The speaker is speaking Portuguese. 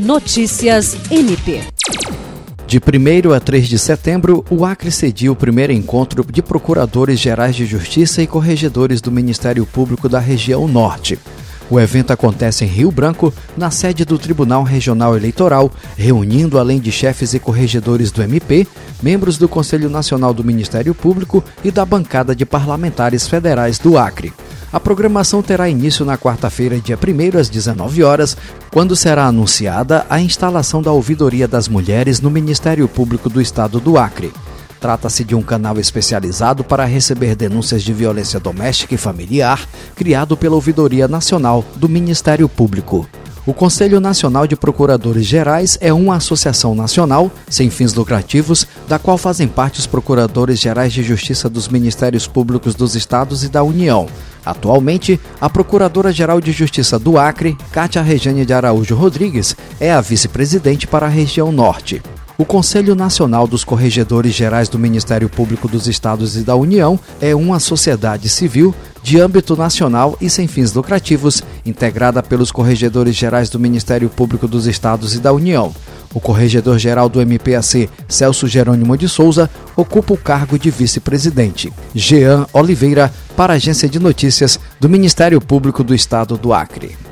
Notícias MP. De 1 a 3 de setembro, o Acre cediu o primeiro encontro de procuradores gerais de justiça e corregedores do Ministério Público da região Norte. O evento acontece em Rio Branco, na sede do Tribunal Regional Eleitoral, reunindo, além de chefes e corregedores do MP, membros do Conselho Nacional do Ministério Público e da bancada de parlamentares federais do Acre. A programação terá início na quarta-feira, dia 1 às 19 horas, quando será anunciada a instalação da Ouvidoria das Mulheres no Ministério Público do Estado do Acre. Trata-se de um canal especializado para receber denúncias de violência doméstica e familiar, criado pela Ouvidoria Nacional do Ministério Público. O Conselho Nacional de Procuradores Gerais é uma associação nacional, sem fins lucrativos, da qual fazem parte os Procuradores Gerais de Justiça dos Ministérios Públicos dos Estados e da União. Atualmente, a Procuradora-Geral de Justiça do Acre, Cátia Rejane de Araújo Rodrigues, é a vice-presidente para a região norte. O Conselho Nacional dos Corregedores Gerais do Ministério Público dos Estados e da União é uma sociedade civil de âmbito nacional e sem fins lucrativos, integrada pelos Corregedores Gerais do Ministério Público dos Estados e da União. O Corregedor-Geral do MPAC, Celso Jerônimo de Souza, ocupa o cargo de vice-presidente. Jean Oliveira, para a Agência de Notícias do Ministério Público do Estado do Acre.